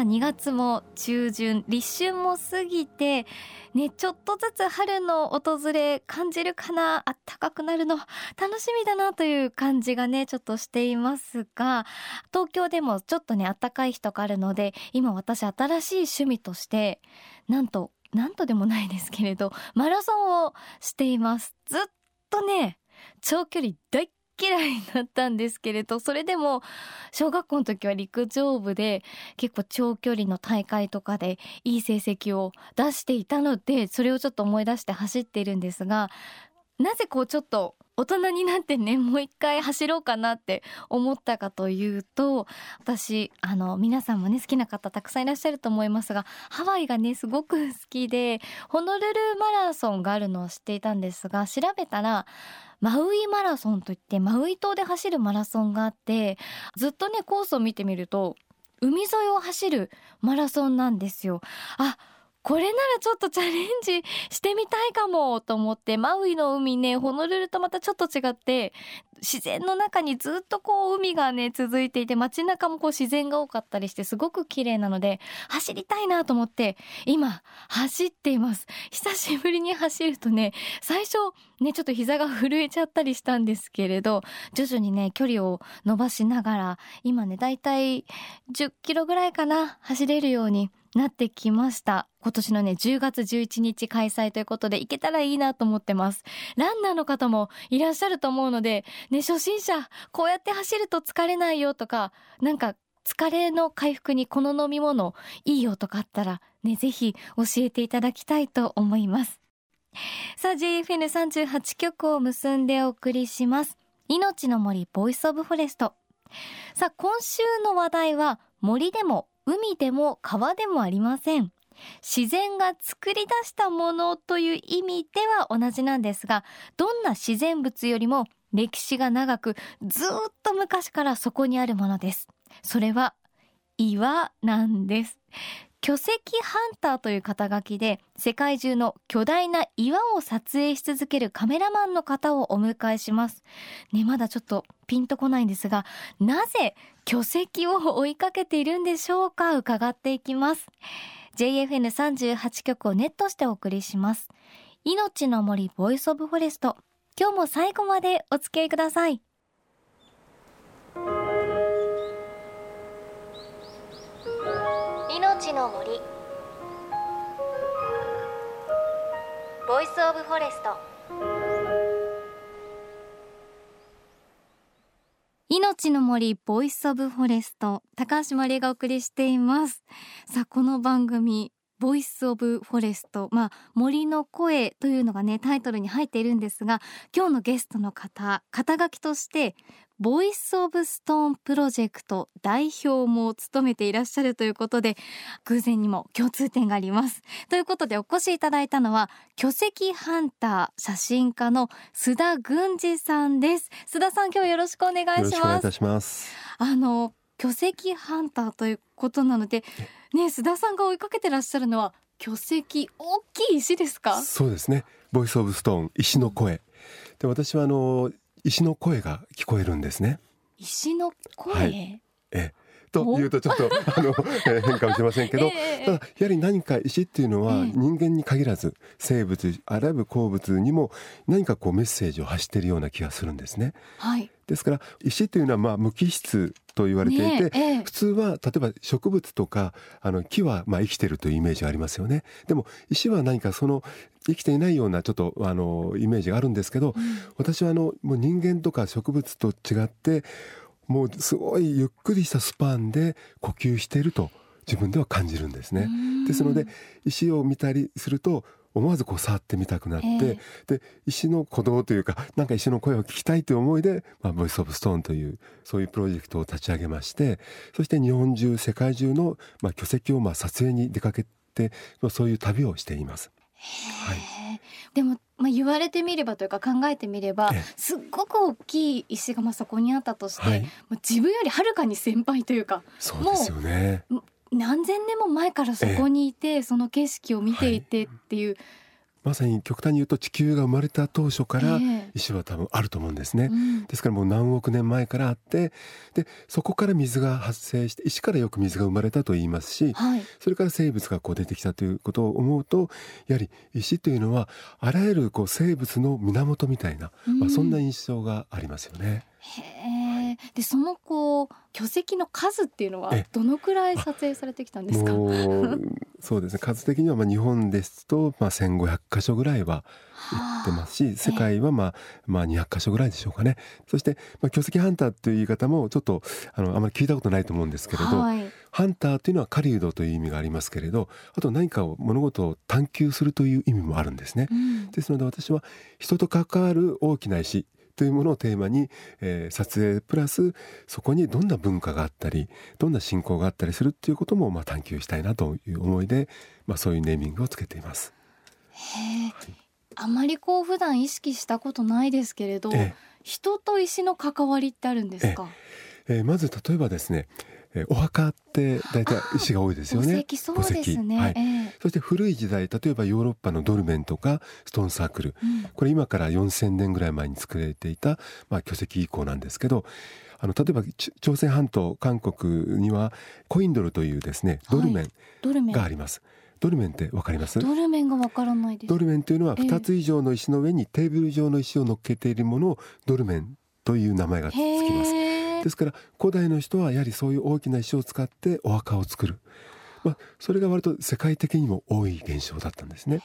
2月も中旬立春も過ぎてねちょっとずつ春の訪れ感じるかな暖かくなるの楽しみだなという感じがねちょっとしていますが東京でもちょっとね暖かい日とかあるので今私新しい趣味としてなんとなんとでもないですけれどマラソンをしています。ずっとね長距離大嫌いになったんですけれどそれでも小学校の時は陸上部で結構長距離の大会とかでいい成績を出していたのでそれをちょっと思い出して走っているんですがなぜこうちょっと大人になってねもう一回走ろうかなって思ったかというと私あの皆さんもね好きな方たくさんいらっしゃると思いますがハワイがねすごく好きでホノルルマラソンがあるのを知っていたんですが調べたらマウイマラソンといってマウイ島で走るマラソンがあってずっとねコースを見てみると海沿いを走るマラソンなんですよ。あこれならちょっとチャレンジしてみたいかもと思ってマウイの海ねホノルルとまたちょっと違って自然の中にずっとこう海がね続いていて街中もこう自然が多かったりしてすごく綺麗なので走りたいなと思って今走っています。久しぶりに走るとね最初ねちょっと膝が震えちゃったりしたんですけれど徐々にね距離を伸ばしながら今ねだいたい10キロぐらいかな走れるようになってきました。今年のね10月11日開催ということで行けたらいいなと思ってます。ランナーの方もいらっしゃると思うのでね初心者こうやって走ると疲れないよとかなんか疲れの回復にこの飲み物いいよとかあったらねぜひ教えていただきたいと思います。さあ JFN38 曲を結んでお送りします。命の森 Voice of Forest。さあ今週の話題は森でも海でも川でもありません。自然が作り出したものという意味では同じなんですがどんな自然物よりも歴史が長くずっと昔からそこにあるものです。それは岩なんです。巨石ハンターという肩書きで世界中の巨大な岩を撮影し続けるカメラマンの方をお迎えします。ねまだちょっとピンとこないんですがなぜ巨石を追いかけているんでしょうか？伺っていきます。JFN38 曲をネットしてお送りします。命の森 Voice of Forest 今日も最後までお付き合いください。命の森 Voice of Forest命の森 Voice of Forest 高橋万里恵がお送りしています。さあこの番組 Voice of Forest まあ森の声というのがねタイトルに入っているんですが今日のゲストの方肩書きとして Voice of Stone Project 代表も務めていらっしゃるということで偶然にも共通点があります。ということでお越しいただいたのは巨石ハンター写真家の須田軍司さんです。須田さん今日よろしくお願いします。あの巨石ハンターということなのでね須田さんが追いかけてらっしゃるのは巨石大きい石ですか？そうですね。ボイスオブストーン石の声。で私はあの石の声が聞こえるんですね。石の声、はい、えというとちょっとあの、え変かもしれませんけど、えー、ただやはり何か石っていうのは人間に限らず生物あらゆる鉱物にも何かこうメッセージを発しているような気がするんですね。はい、ですから石というのはまあ無機質と言われていて、ねえー、普通は例えば植物とかあの木はまあ生きているというイメージがありますよね。でも石は何かその生きていないようなちょっとあのイメージがあるんですけど、うん、私はあのもう人間とか植物と違ってもうすごいゆっくりしたスパンで呼吸していると自分では感じるんですね。ですので石を見たりすると思わずこう触ってみたくなって、えー、で石の鼓動というかなんか石の声を聞きたいという思いで、まあ、ボイス・オブ・ストーンというそういうプロジェクトを立ち上げましてそして日本中世界中の、まあ、巨石をまあ撮影に出かけてそういう旅をしています。はい、でも、まあ、言われてみればというか考えてみればすっごく大きい石がまあそこにあったとして、はい、もう自分よりはるかに先輩というかそうですよね。何千年も前からそこにいて、その景色を見ていてっていう、はいまさに極端に言うと地球が生まれた当初から石は多分あると思うんですね、えーうん、ですからもう何億年前からあってでそこから水が発生して石からよく水が生まれたと言いますし、はい、それから生物がこう出てきたということを思うとやはり石というのはあらゆるこう生物の源みたいな、まあ、そんな印象がありますよね。へでそのこう巨石の数っていうのはどのくらい撮影されてきたんですか？そうですね。数的にはまあ日本ですとまあ1500箇所ぐらいは行ってますし世界はまあまあ200箇所ぐらいでしょうかね。そしてまあ巨石ハンターという言い方もちょっとあのあまり聞いたことないと思うんですけれど、はい、ハンターというのは狩人という意味がありますけれどあと何かを物事を探求するという意味もあるんですね、うん、ですので私は人と関わる大きな石というものをテーマに、えー、撮影プラスそこにどんな文化があったりどんな信仰があったりするっていうこともまあ探求したいなという思いで、まあ、そういうネーミングをつけています。へはい、あまりこう普段意識したことないですけれど、人と石の関わりってあるんですか、えー、まず例えばですねえお墓って大体石が多いですよね。そうですね。はい、えー、そして古い時代例えばヨーロッパのドルメンとかストーンサークル、うん、これ今から4,000年ぐらい前に作られていた、まあ、巨石以降なんですけどあの例えば朝鮮半島韓国にはコインドルというですねドルメンがあります。はいドルメンってわかります？ドルメンがわからないですドルメンというのは2つ以上の石の上にテーブル状の石を乗っけているものをドルメンという名前がつきますですから古代の人はやはりそういう大きな石を使ってお墓を作る、まあ、それが割と世界的にも多い現象だったんですね。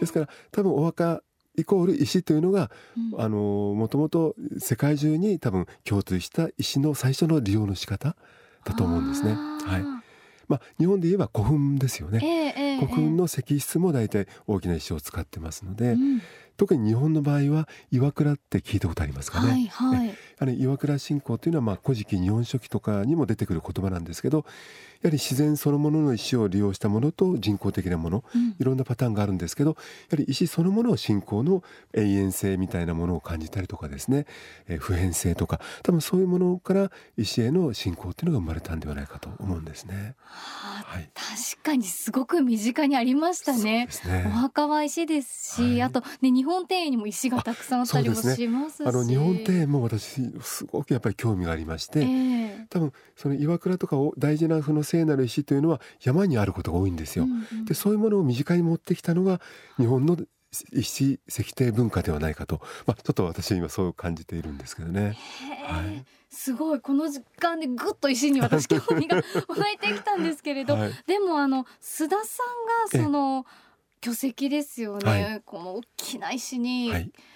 ですから多分お墓イコール石というのが、うん、あのもともと世界中に多分共通した石の最初の利用の仕方だと思うんですね。はい。まあ、日本で言えば古墳ですよね、えー、古墳の石室も大体大きな石を使ってますので、うん、特に日本の場合は岩倉って聞いたことありますかね。はいはい、あの岩倉信仰というのはまあ古事記日本書紀とかにも出てくる言葉なんですけどやはり自然そのものの石を利用したものと人工的なもの、うん、いろんなパターンがあるんですけどやはり石そのものを信仰の永遠性みたいなものを感じたりとかですね、えー、普遍性とか多分そういうものから石への信仰っていうのが生まれたんではないかと思うんですね。はあ、はい、確かにすごく身近にありましたね。ね。お墓は石ですし、はい、あとね日本庭園にも石がたくさんあったりもしますし、ね、あの日本庭園も私すごくやっぱり興味がありまして、えー、多分その岩倉とかを大事なその聖なる石というのは山にあることが多いんですよ。うんうん、でそういうものを身近に持ってきたのが日本の石石庭文化ではないかと、まあ、ちょっと私今そう感じているんですけどね。はい、すごい。この時間でぐっと石に私興味が 湧いてきたんですけれど、はい、でもあの須田さんがその巨石ですよね、はい、この大きな石に、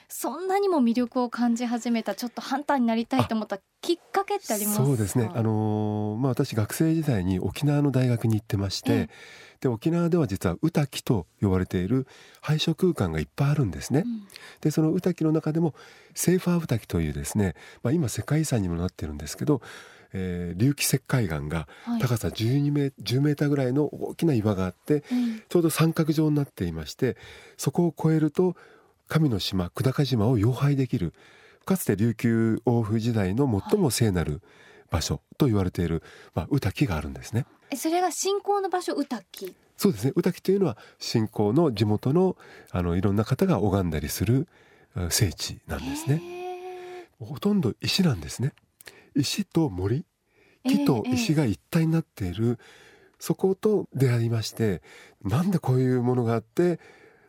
そんなにも魅力を感じ始めたちょっとハンターになりたいと思ったきっかけってありますそうですね。あのー、まあ私学生時代に沖縄の大学に行ってまして、で沖縄では実は宇滝と呼ばれている廃所空間がいっぱいあるんですね、うん、でその宇滝の中でもセーファー宇滝というですね、まあ、今世界遺産にもなってるんですけどえー、隆起石灰岩が高さ12メ、はい、10メーターぐらいの大きな岩があって、うん、ちょうど三角状になっていましてそこを越えると神の島久高島を擁拝できるかつて琉球王府時代の最も聖なる場所と言われている、まあ、宇滝があるんですね。それが信仰の場所宇滝？そうですね宇滝というのは信仰の地元のあのいろんな方が拝んだりする聖地なんですね。ほとんど石なんですね。石と森木と石が一体になっている、そこと出会いましてなんでこういうものがあって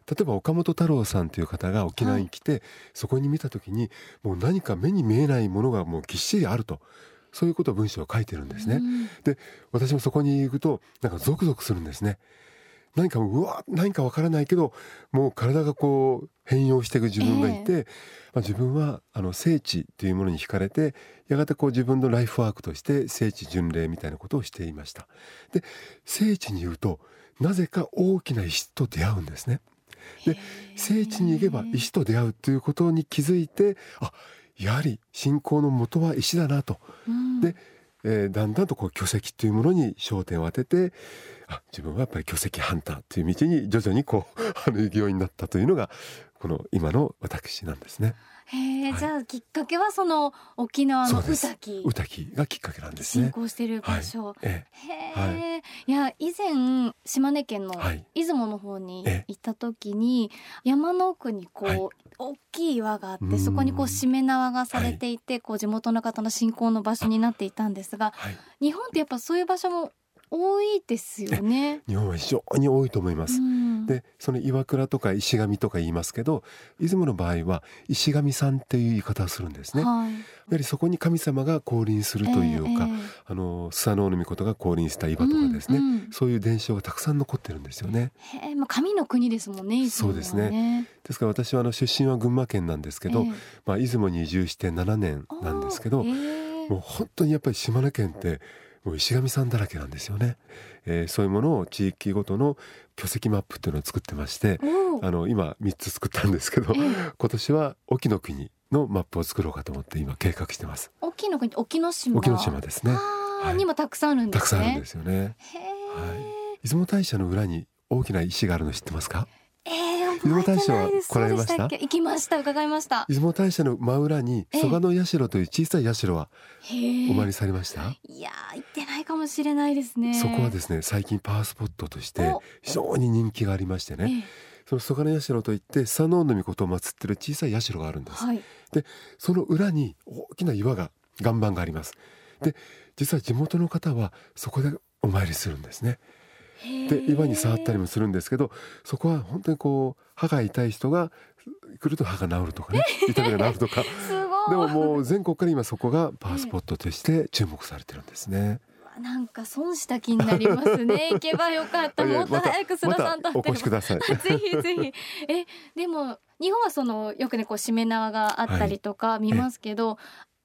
例えば岡本太郎さんという方が沖縄に来て、はい、そこに見た時にもう何か目に見えないものがもうぎっしりあるとそういうことを文章を書いてるんですね。うん、で私もそこに行くとなんかゾクゾクするんですね。何かうわ何かわからないけどもう体がこう変容していく自分がいて、えー、まあ、自分はあの聖地というものに惹かれてやがてこう自分のライフワークとして聖地巡礼みたいなことをしていました。で聖地に言うとなぜか大きな石と出会うんですね。で聖地に行けば石と出会うということに気づいてあやはり信仰の元は石だなと。うん、で、えー、だんだんとこう巨石というものに焦点を当ててあ自分はやっぱり巨石ハンターという道に徐々にこうあの行くようになったというのがこの今の私なんですね。へえ、はい、じゃあきっかけはその沖縄の宇滝。宇滝がきっかけなんですね。進行している場所、はい、へえ、はい、いや以前島根県の出雲の方に行った時に、山の奥にこう、大きい岩があってそこにこうしめ縄がされていて、こう地元の方の信仰の場所になっていたんですが、日本ってやっぱそういう場所も多いですよね。日本は非常に多いと思います。うん、で、その岩倉とか石神とか言いますけど、出雲の場合は石神さんっていう言い方をするんですね。はい、やはりそこに神様が降臨するというか、えー、あのスサノオノミコトが降臨した岩とかですね、うんうん、そういう伝承がたくさん残ってるんですよね。へまあ神の国ですもんね。ねそうですね。ですから私はあの出身は群馬県なんですけど、えー、まあ出雲に移住して7年なんですけど、えー、もう本当にやっぱり島根県って。もう石神さんだらけなんですよね、えー、そういうものを地域ごとの巨石マップっていうのを作ってましてあの今3つ作ったんですけど、えー、今年は沖の国のマップを作ろうかと思って今計画してます。沖の国沖ノ島。沖ノ島ですね。はい、にもたくさんあるんです、ね、たくさんあるんですよね。はい。出雲大社の裏に大きな石があるの知ってますか？出雲大社は来られました？行きました。伺いました。出雲大社の真裏に蘇我の社という小さい社はお参りされました？いや行ってないかもしれないですね。そこはですね最近パワースポットとして非常に人気がありましてね。その蘇我の社といって佐野の御事を祀ってる小さい社があるんです、はい、でその裏に大きな岩が岩盤があります。で実は地元の方はそこでお参りするんですねで岩に触ったりもするんですけどそこは本当にこう歯が痛い人が来ると歯が治るとかね痛みが治るとか でももう全国から今そこがパワースポットとして注目されてるんですね。なんか損した気になりますね。行けばよかった。もっと早く須田さんとお越しください。ぜひぜひ。え、でも日本はそのよくねこうしめ縄があったりとか見ますけど、はい、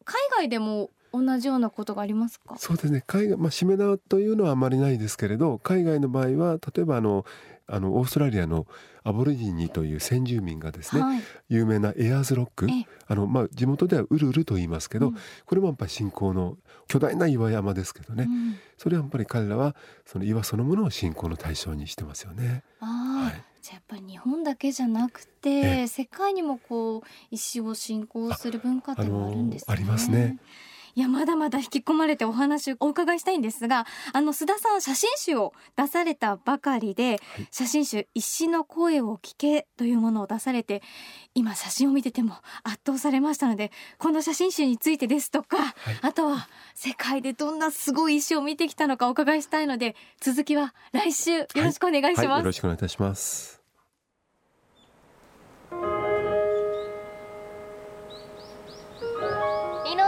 海外でも同じようなことがありますか？そうですね。海外、まあ、しめ縄というのはあまりないですけれど海外の場合は例えばあのあのオーストラリアのアボリジニという先住民がですね、はい、有名なエアーズロックあの、まあ、地元ではウルウルと言いますけど、うん、これもやっぱり信仰の巨大な岩山ですけどね、うん、それはやっぱり彼らはその岩そのものを信仰の対象にしてますよね。はい、じゃあやっぱり日本だけじゃなくて世界にもこう石を信仰する文化ってあるんですね。ありますね。いやまだまだ引き込まれてお話をお伺いしたいんですがあの須田さん写真集を出されたばかりで、はい、写真集「石の声を聞け」というものを出されて今写真を見てても圧倒されましたのでこの写真集についてですとか、はい、あとは世界でどんなすごい石を見てきたのかお伺いしたいので続きは来週よろしくお願いします、はい、よろしくお願いいたします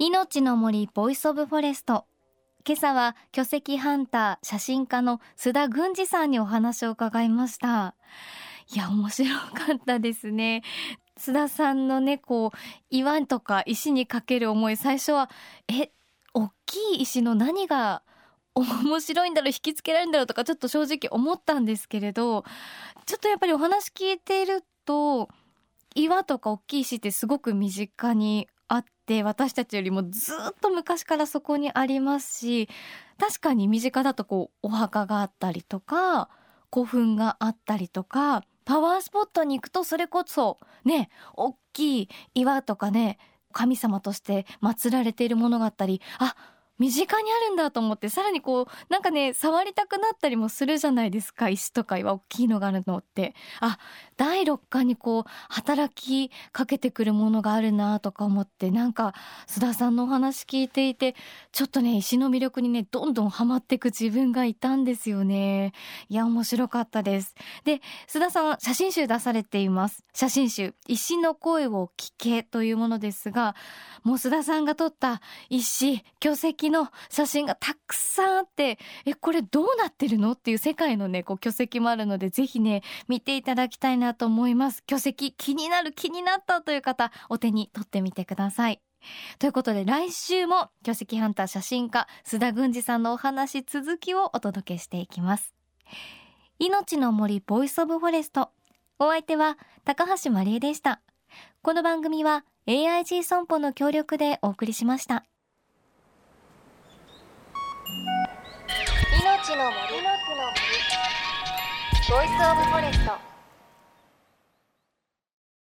命の森 Voice of Forest。今朝は巨石ハンター写真家の須田郡司さんにお話を伺いました。いや面白かったですね。須田さんのねこう岩とか石にかける思い最初はえ大きい石の何が面白いんだろう引きつけられるんだろうとかちょっと正直思ったんですけれどちょっとやっぱりお話聞いていると岩とか大きい石ってすごく身近にって私たちよりもずっと昔からそこにありますし確かに身近だとこうお墓があったりとか古墳があったりとかパワースポットに行くとそれこそね大きい岩とかね神様として祀られているものがあったりあ身近にあるんだと思ってさらにこうなんかね触りたくなったりもするじゃないですか石とか岩大きいのがあるのって。あ第六感にこう働きかけてくるものがあるなとか思ってなんか須田さんのお話聞いていてちょっとね石の魅力にねどんどんハマっていく自分がいたんですよね。いや面白かったです。で須田さん写真集出されています。写真集石の声を聞けというものですがもう須田さんが撮った石巨石の写真がたくさんあってえこれどうなってるのっていう世界のねこう巨石もあるのでぜひね見ていただきたいなと思います。巨石気になる気になったという方お手に取ってみてください。ということで来週も巨石ハンター写真家須田郡司さんのお話続きをお届けしていきます。命の森 Voice of Forest。お相手は高橋万里恵でした。この番組は AIG 損保の協力でお送りしました。命の森の森。ボイスオブフォレスト。